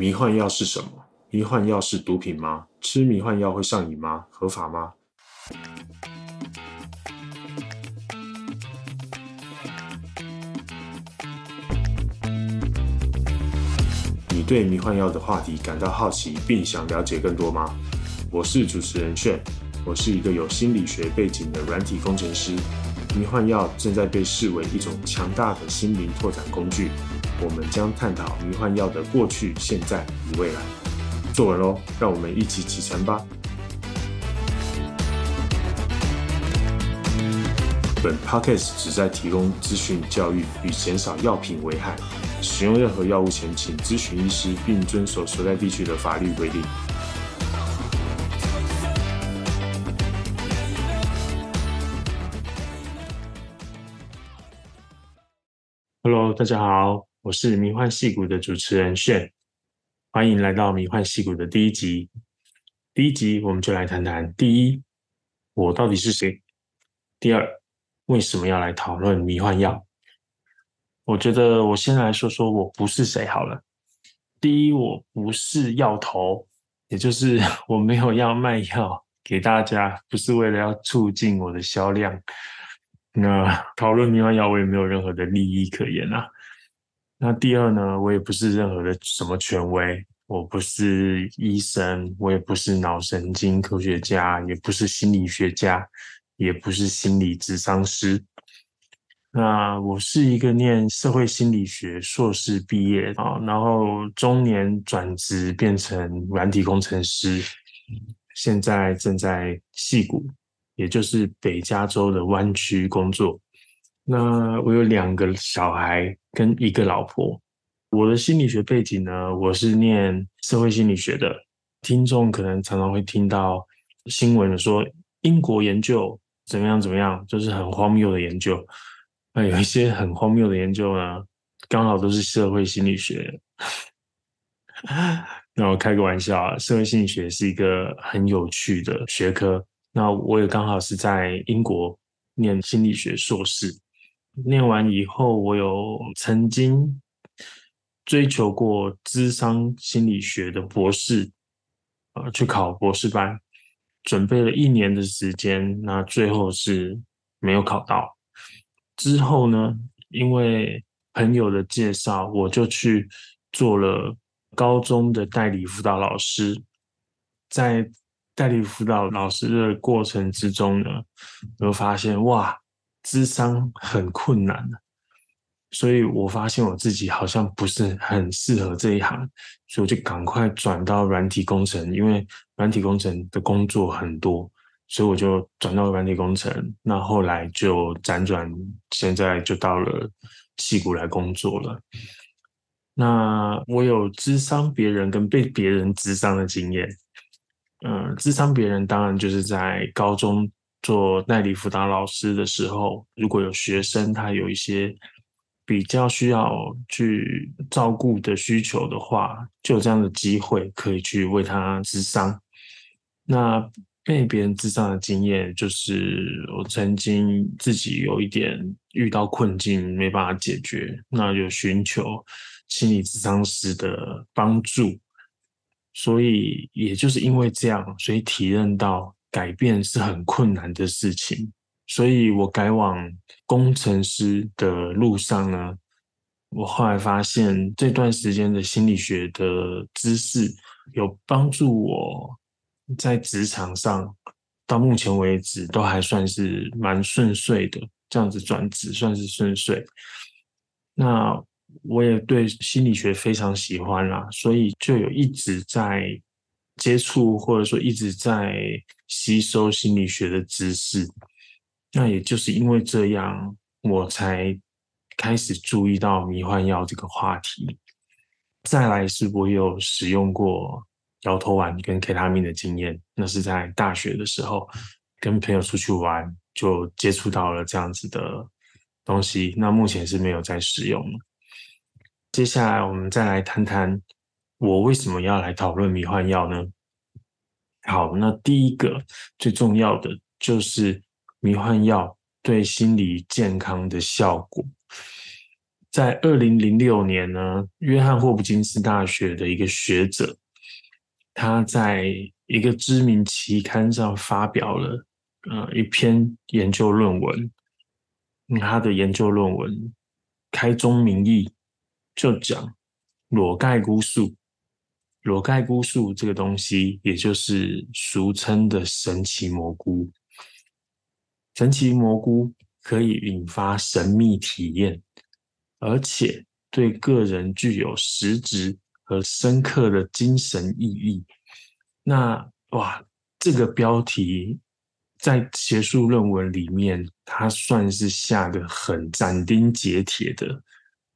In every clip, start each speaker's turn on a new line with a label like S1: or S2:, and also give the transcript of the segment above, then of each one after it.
S1: 迷幻药是什么？迷幻药是毒品吗？吃迷幻药会上瘾吗？合法吗？你对迷幻药的话题感到好奇，并想了解更多吗？我是主持人炫，我是一个有心理学背景的软体工程师。迷幻药正在被视为一种强大的心灵拓展工具。我们将探讨迷幻药的过去、现在与未来。坐稳喽，让我们一起启程吧。本 podcast 旨在提供资讯教育与减少药品危害。使用任何药物前，请咨询医师，并遵守所在地区的法律规定。Hello，大家好。我是迷幻戏骨的主持人炫，欢迎来到迷幻戏骨的第一集。第一集我们就来谈谈：第一，我到底是谁；第二，为什么要来讨论迷幻药？我觉得我先来说说我不是谁好了。第一，我不是药头，也就是我没有要卖药给大家，不是为了要促进我的销量。那讨论迷幻药，我也没有任何的利益可言啊。那第二呢？我也不是任何的什么权威，我不是医生，我也不是脑神经科学家，也不是心理学家，也不是心理智商师。那我是一个念社会心理学硕士毕业啊，然后中年转职变成软体工程师，现在正在戏谷，也就是北加州的湾区工作。那我有两个小孩跟一个老婆。我的心理学背景呢，我是念社会心理学的。听众可能常常会听到新闻说英国研究怎么样怎么样，就是很荒谬的研究。那有一些很荒谬的研究呢，刚好都是社会心理学。那我开个玩笑啊，社会心理学是一个很有趣的学科。那我也刚好是在英国念心理学硕士。念完以后，我有曾经追求过智商心理学的博士，呃，去考博士班，准备了一年的时间，那最后是没有考到。之后呢，因为朋友的介绍，我就去做了高中的代理辅导老师。在代理辅导老师的过程之中呢，我发现哇。智商很困难所以我发现我自己好像不是很适合这一行，所以我就赶快转到软体工程，因为软体工程的工作很多，所以我就转到软体工程。那后来就辗转，现在就到了戏谷来工作了。那我有智商别人跟被别人智商的经验，嗯，智商别人当然就是在高中。做代理辅导老师的时候，如果有学生他有一些比较需要去照顾的需求的话，就有这样的机会可以去为他治伤。那被别人治伤的经验，就是我曾经自己有一点遇到困境没办法解决，那就寻求心理治伤师的帮助。所以也就是因为这样，所以体认到。改变是很困难的事情，所以我改往工程师的路上呢，我后来发现这段时间的心理学的知识有帮助我在职场上，到目前为止都还算是蛮顺遂的，这样子转职算是顺遂。那我也对心理学非常喜欢啦，所以就有一直在。接触或者说一直在吸收心理学的知识，那也就是因为这样，我才开始注意到迷幻药这个话题。再来是我有使用过摇头丸跟 K 他命的经验，那是在大学的时候跟朋友出去玩就接触到了这样子的东西。那目前是没有在使用。接下来我们再来谈谈。我为什么要来讨论迷幻药呢？好，那第一个最重要的就是迷幻药对心理健康的效果。在二零零六年呢，约翰霍普金斯大学的一个学者，他在一个知名期刊上发表了呃一篇研究论文。他的研究论文开宗明义就讲裸盖菇素，裸盖菇素这个东西，也就是俗称的神奇蘑菇。神奇蘑菇可以引发神秘体验，而且对个人具有实质和深刻的精神意义。那哇，这个标题。在学术论文里面，它算是下的很斩钉截铁的，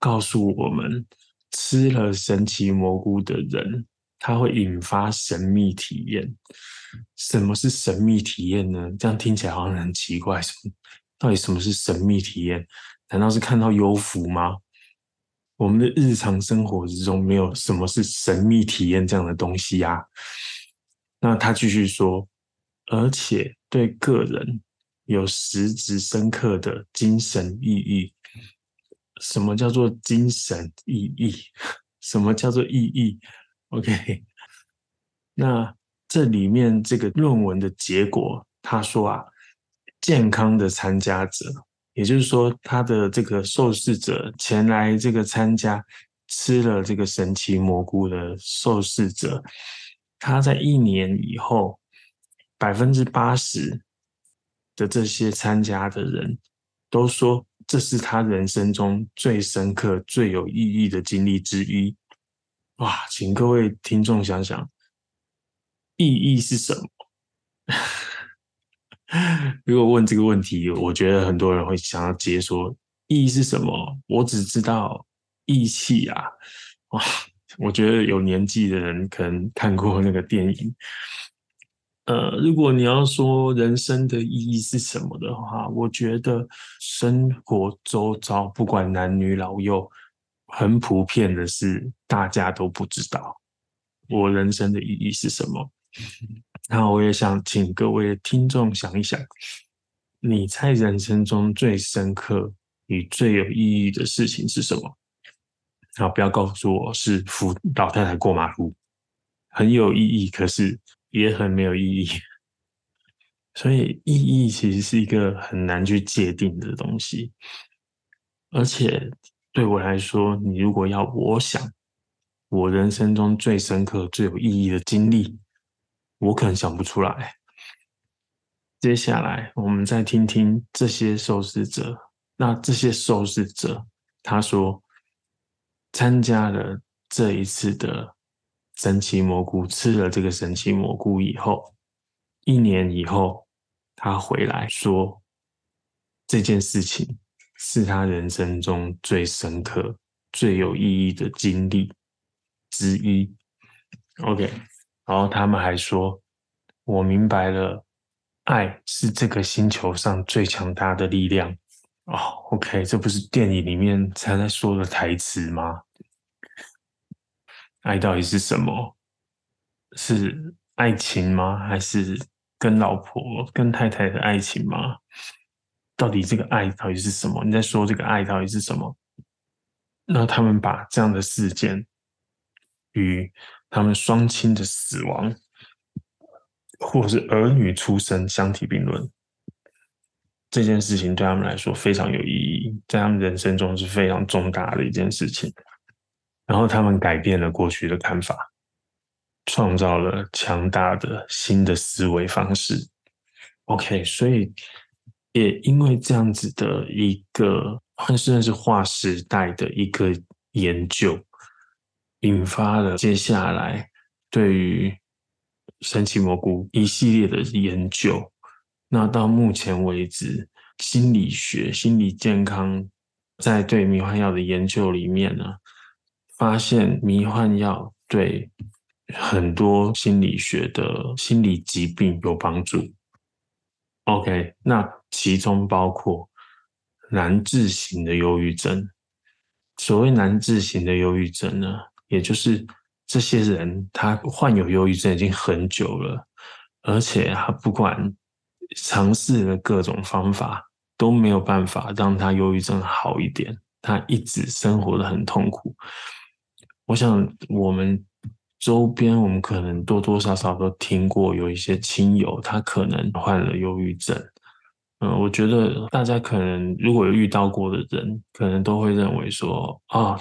S1: 告诉我们吃了神奇蘑菇的人，它会引发神秘体验。什么是神秘体验呢？这样听起来好像很奇怪。什么？到底什么是神秘体验？难道是看到幽浮吗？我们的日常生活之中没有什么是神秘体验这样的东西呀？那他继续说。而且对个人有实质深刻的精神意义。什么叫做精神意义？什么叫做意义？OK，那这里面这个论文的结果，他说啊，健康的参加者，也就是说他的这个受试者前来这个参加吃了这个神奇蘑菇的受试者，他在一年以后。百分之八十的这些参加的人都说，这是他人生中最深刻、最有意义的经历之一。哇，请各位听众想想，意义是什么？如果问这个问题，我觉得很多人会想要接说，意义是什么？我只知道义气啊！哇，我觉得有年纪的人可能看过那个电影。呃，如果你要说人生的意义是什么的话，我觉得生活周遭不管男女老幼，很普遍的是大家都不知道我人生的意义是什么。那我也想请各位听众想一想，你在人生中最深刻与最有意义的事情是什么？好，不要告诉我是扶老太太过马路，很有意义，可是。也很没有意义，所以意义其实是一个很难去界定的东西。而且对我来说，你如果要我想我人生中最深刻、最有意义的经历，我可能想不出来。接下来，我们再听听这些受试者。那这些受试者他说，参加了这一次的。神奇蘑菇吃了这个神奇蘑菇以后，一年以后，他回来说，这件事情是他人生中最深刻、最有意义的经历之一。OK，然后他们还说，我明白了，爱是这个星球上最强大的力量。哦，OK，这不是电影里面才在说的台词吗？爱到底是什么？是爱情吗？还是跟老婆、跟太太的爱情吗？到底这个爱到底是什么？你在说这个爱到底是什么？那他们把这样的事件与他们双亲的死亡，或是儿女出生相提并论，这件事情对他们来说非常有意义，在他们人生中是非常重大的一件事情。然后他们改变了过去的看法，创造了强大的新的思维方式。OK，所以也因为这样子的一个，算是划时代的一个研究，引发了接下来对于神奇蘑菇一系列的研究。那到目前为止，心理学、心理健康在对迷幻药的研究里面呢？发现迷幻药对很多心理学的心理疾病有帮助。OK，那其中包括难治型的忧郁症。所谓难治型的忧郁症呢，也就是这些人他患有忧郁症已经很久了，而且他不管尝试了各种方法，都没有办法让他忧郁症好一点。他一直生活的很痛苦。我想我们周边，我们可能多多少少都听过有一些亲友，他可能患了忧郁症。嗯，我觉得大家可能如果有遇到过的人，可能都会认为说啊，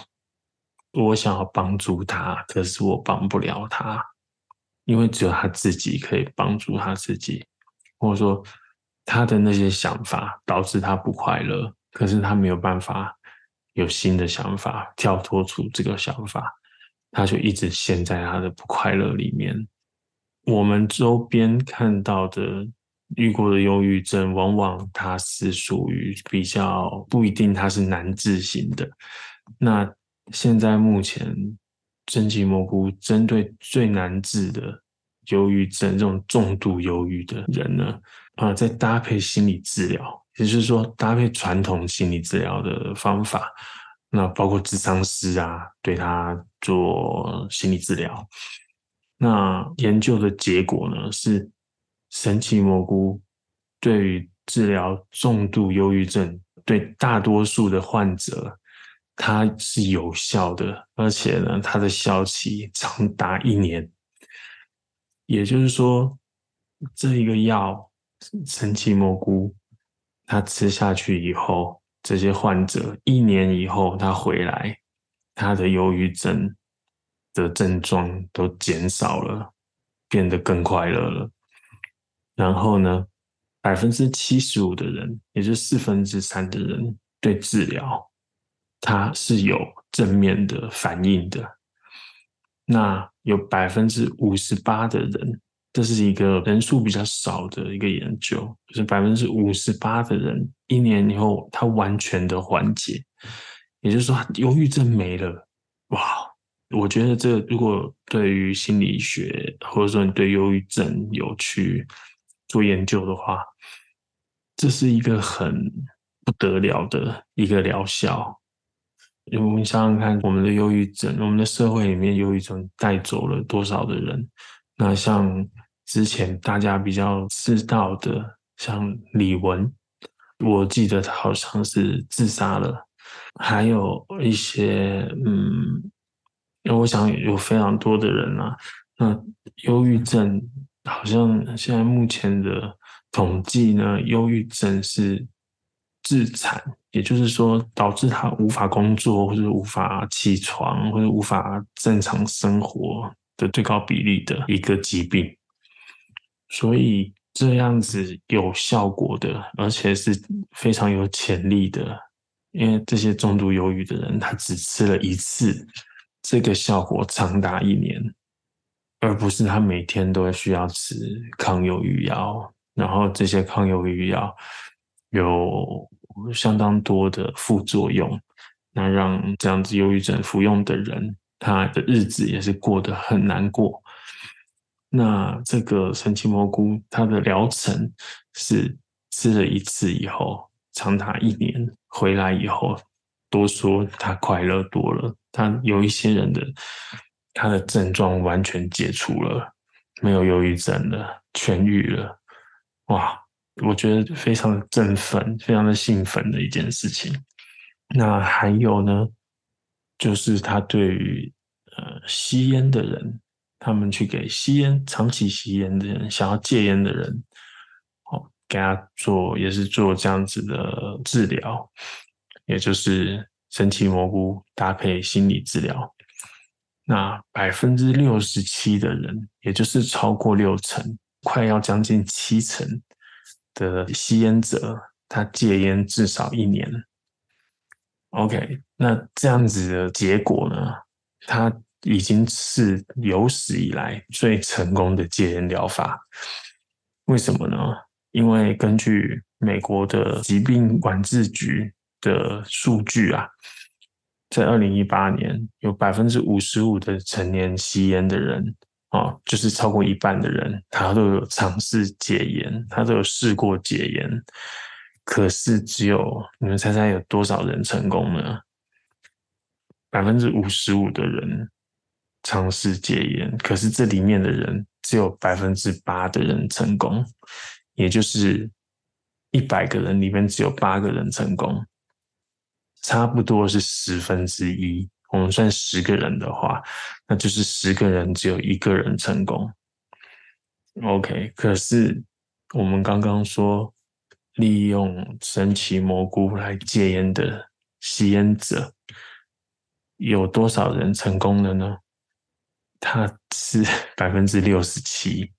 S1: 我想要帮助他，可是我帮不了他，因为只有他自己可以帮助他自己，或者说他的那些想法导致他不快乐，可是他没有办法有新的想法跳脱出这个想法，他就一直陷在他的不快乐里面。我们周边看到的。遇过的忧郁症，往往它是属于比较不一定，它是难治型的。那现在目前，神奇蘑菇针对最难治的忧郁症，这种重度忧郁的人呢，啊，在搭配心理治疗，也就是说搭配传统心理治疗的方法，那包括智商师啊，对他做心理治疗。那研究的结果呢是。神奇蘑菇对于治疗重度忧郁症，对大多数的患者，它是有效的，而且呢，它的效期长达一年。也就是说，这一个药神奇蘑菇，它吃下去以后，这些患者一年以后他回来，他的忧郁症的症状都减少了，变得更快乐了。然后呢，百分之七十五的人，也就是四分之三的人，对治疗他是有正面的反应的。那有百分之五十八的人，这是一个人数比较少的一个研究，就是百分之五十八的人一年以后，他完全的缓解，也就是说，忧郁症没了。哇，我觉得这如果对于心理学，或者说你对忧郁症有去。做研究的话，这是一个很不得了的一个疗效。因为我们想想看，我们的忧郁症，我们的社会里面忧郁症带走了多少的人？那像之前大家比较知道的，像李玟，我记得他好像是自杀了。还有一些，嗯，因为我想有非常多的人啊，那忧郁症。好像现在目前的统计呢，忧郁症是致残，也就是说导致他无法工作或者无法起床或者无法正常生活的最高比例的一个疾病。所以这样子有效果的，而且是非常有潜力的，因为这些重度忧郁的人，他只吃了一次，这个效果长达一年。而不是他每天都需要吃抗忧郁药，然后这些抗忧郁药有相当多的副作用，那让这样子忧郁症服用的人，他的日子也是过得很难过。那这个神奇蘑菇，它的疗程是吃了一次以后，长达一年，回来以后，都说他快乐多了。他有一些人的。他的症状完全解除了，没有忧郁症了，痊愈了，哇！我觉得非常的振奋，非常的兴奋的一件事情。那还有呢，就是他对于呃吸烟的人，他们去给吸烟、长期吸烟的人、想要戒烟的人，哦，给他做也是做这样子的治疗，也就是神奇蘑菇搭配心理治疗。那百分之六十七的人，也就是超过六成，快要将近七成的吸烟者，他戒烟至少一年。OK，那这样子的结果呢？他已经是有史以来最成功的戒烟疗法。为什么呢？因为根据美国的疾病管制局的数据啊。在二零一八年，有百分之五十五的成年吸烟的人，啊，就是超过一半的人，他都有尝试戒烟，他都有试过戒烟。可是，只有你们猜猜有多少人成功呢？百分之五十五的人尝试戒烟，可是这里面的人只有百分之八的人成功，也就是一百个人里面只有八个人成功。差不多是十分之一。我们算十个人的话，那就是十个人只有一个人成功。OK，可是我们刚刚说利用神奇蘑菇来戒烟的吸烟者，有多少人成功了呢？他是 百分之六十七，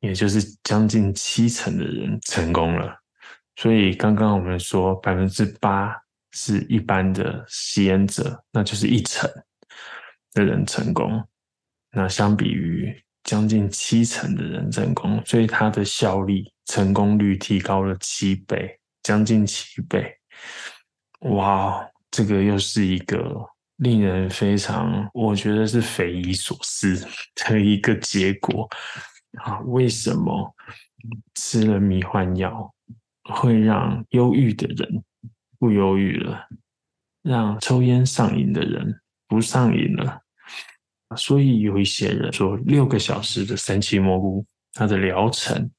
S1: 也就是将近七成的人成功了。所以刚刚我们说百分之八是一般的吸烟者，那就是一成的人成功。那相比于将近七成的人成功，所以它的效率、成功率提高了七倍，将近七倍。哇，这个又是一个令人非常，我觉得是匪夷所思的一个结果啊！为什么吃了迷幻药会让忧郁的人不忧郁了，让抽烟上瘾的人不上瘾了？所以有一些人说，六个小时的神奇蘑菇，它的疗程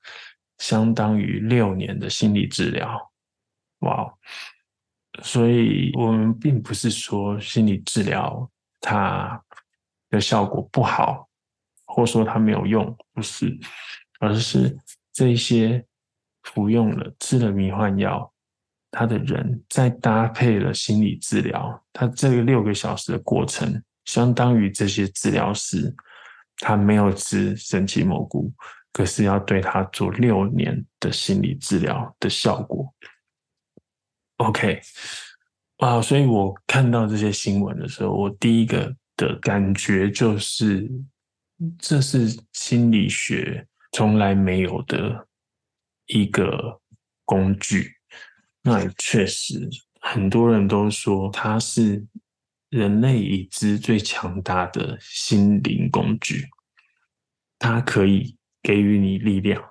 S1: 相当于六年的心理治疗。哇！所以我们并不是说心理治疗它的效果不好，或说它没有用，不是，而是这些服用了、吃了迷幻药，他的人在搭配了心理治疗，他这个六个小时的过程。相当于这些治疗师，他没有吃神奇蘑菇，可是要对他做六年的心理治疗的效果。OK，啊，所以我看到这些新闻的时候，我第一个的感觉就是，这是心理学从来没有的一个工具。那也确实，很多人都说它是。人类已知最强大的心灵工具，它可以给予你力量。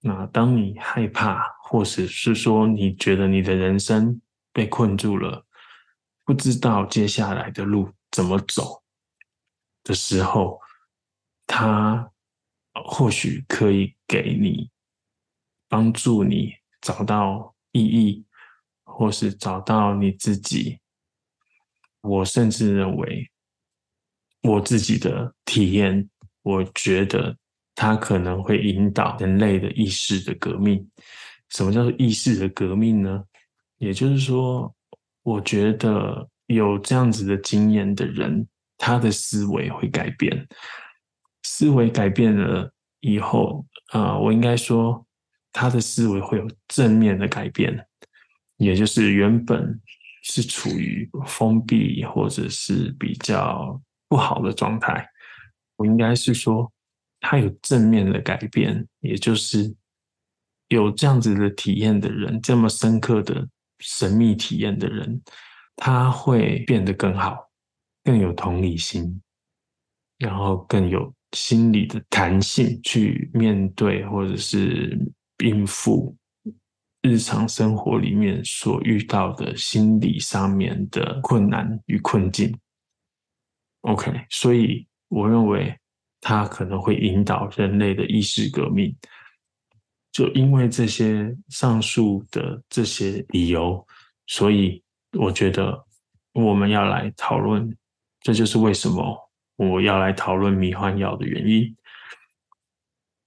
S1: 那当你害怕，或者是说你觉得你的人生被困住了，不知道接下来的路怎么走的时候，他或许可以给你帮助你找到意义，或是找到你自己。我甚至认为，我自己的体验，我觉得它可能会引导人类的意识的革命。什么叫做意识的革命呢？也就是说，我觉得有这样子的经验的人，他的思维会改变。思维改变了以后，啊，我应该说，他的思维会有正面的改变，也就是原本。是处于封闭或者是比较不好的状态，我应该是说，他有正面的改变，也就是有这样子的体验的人，这么深刻的神秘体验的人，他会变得更好，更有同理心，然后更有心理的弹性去面对或者是应付。日常生活里面所遇到的心理上面的困难与困境，OK，所以我认为它可能会引导人类的意识革命。就因为这些上述的这些理由，所以我觉得我们要来讨论，这就是为什么我要来讨论迷幻药的原因。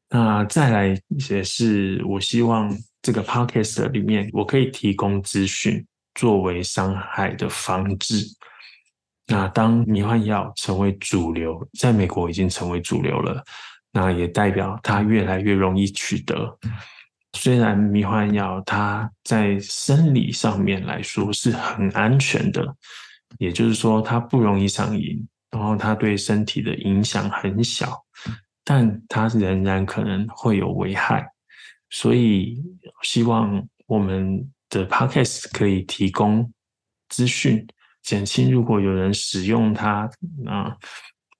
S1: 那再来也是我希望。这个 podcast 里面，我可以提供资讯作为伤害的防治。那当迷幻药成为主流，在美国已经成为主流了，那也代表它越来越容易取得。虽然迷幻药它在生理上面来说是很安全的，也就是说它不容易上瘾，然后它对身体的影响很小，但它仍然可能会有危害。所以，希望我们的 podcast 可以提供资讯，减轻如果有人使用它，那，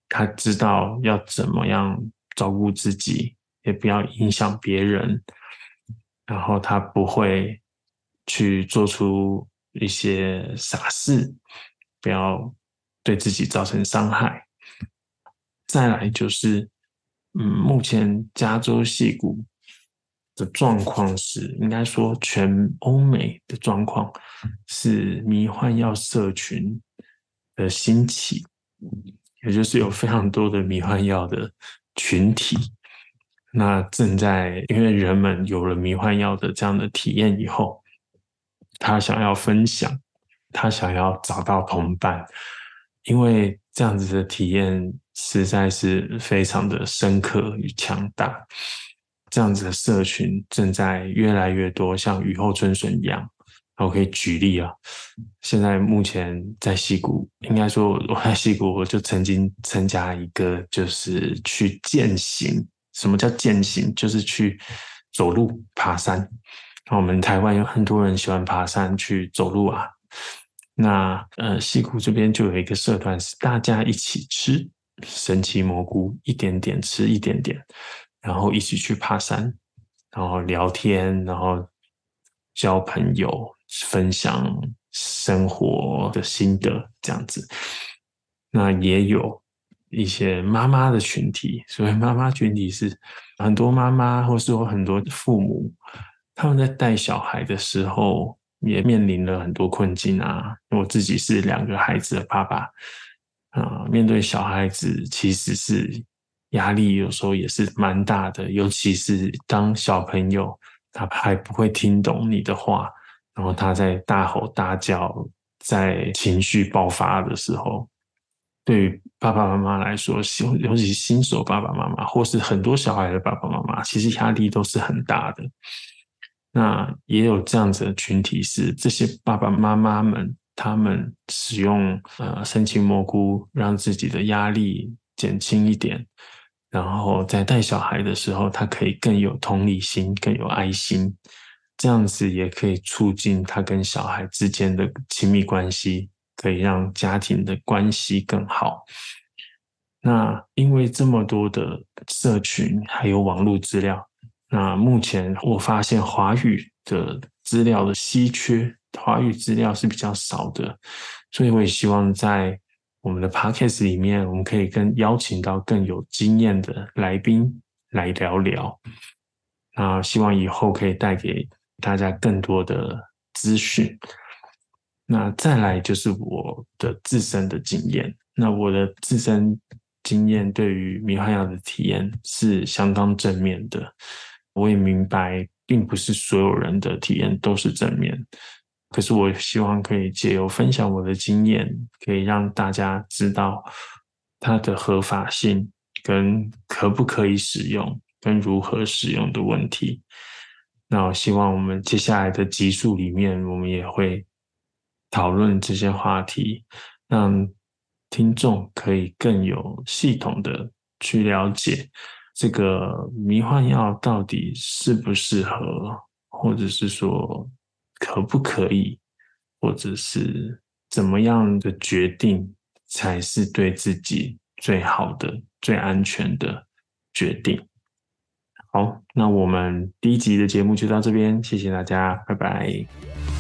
S1: 他知道要怎么样照顾自己，也不要影响别人，然后他不会去做出一些傻事，不要对自己造成伤害。再来就是，嗯，目前加州戏谷。的状况是，应该说全欧美的状况是迷幻药社群的兴起，也就是有非常多的迷幻药的群体。那正在因为人们有了迷幻药的这样的体验以后，他想要分享，他想要找到同伴，因为这样子的体验实在是非常的深刻与强大。这样子的社群正在越来越多，像雨后春笋一样。我可以举例啊，现在目前在溪谷，应该说我 在溪谷，我就曾经参加一个，就是去践行。什么叫践行？就是去走路、爬山。那我们台湾有很多人喜欢爬山、去走路啊。那呃，溪谷这边就有一个社团，是大家一起吃神奇蘑菇，一点点吃，一点点。然后一起去爬山，然后聊天，然后交朋友，分享生活的心得，这样子。那也有一些妈妈的群体，所以妈妈群体是很多妈妈，或是有很多父母，他们在带小孩的时候也面临了很多困境啊。我自己是两个孩子的爸爸，啊，面对小孩子其实是。压力有时候也是蛮大的，尤其是当小朋友他还不会听懂你的话，然后他在大吼大叫、在情绪爆发的时候，对于爸爸妈妈来说，尤其是新手爸爸妈妈，或是很多小孩的爸爸妈妈，其实压力都是很大的。那也有这样子的群体，是这些爸爸妈妈们，他们使用呃深情蘑菇，让自己的压力减轻一点。然后在带小孩的时候，他可以更有同理心，更有爱心，这样子也可以促进他跟小孩之间的亲密关系，可以让家庭的关系更好。那因为这么多的社群还有网络资料，那目前我发现华语的资料的稀缺，华语资料是比较少的，所以我也希望在。我们的 podcast 里面，我们可以跟邀请到更有经验的来宾来聊聊。那希望以后可以带给大家更多的资讯。那再来就是我的自身的经验。那我的自身经验对于迷幻药的体验是相当正面的。我也明白，并不是所有人的体验都是正面。可是，我希望可以借由分享我的经验，可以让大家知道它的合法性、跟可不可以使用、跟如何使用的问题。那我希望我们接下来的集数里面，我们也会讨论这些话题，让听众可以更有系统的去了解这个迷幻药到底适不适合，或者是说。可不可以，或者是怎么样的决定才是对自己最好的、最安全的决定？好，那我们第一集的节目就到这边，谢谢大家，拜拜。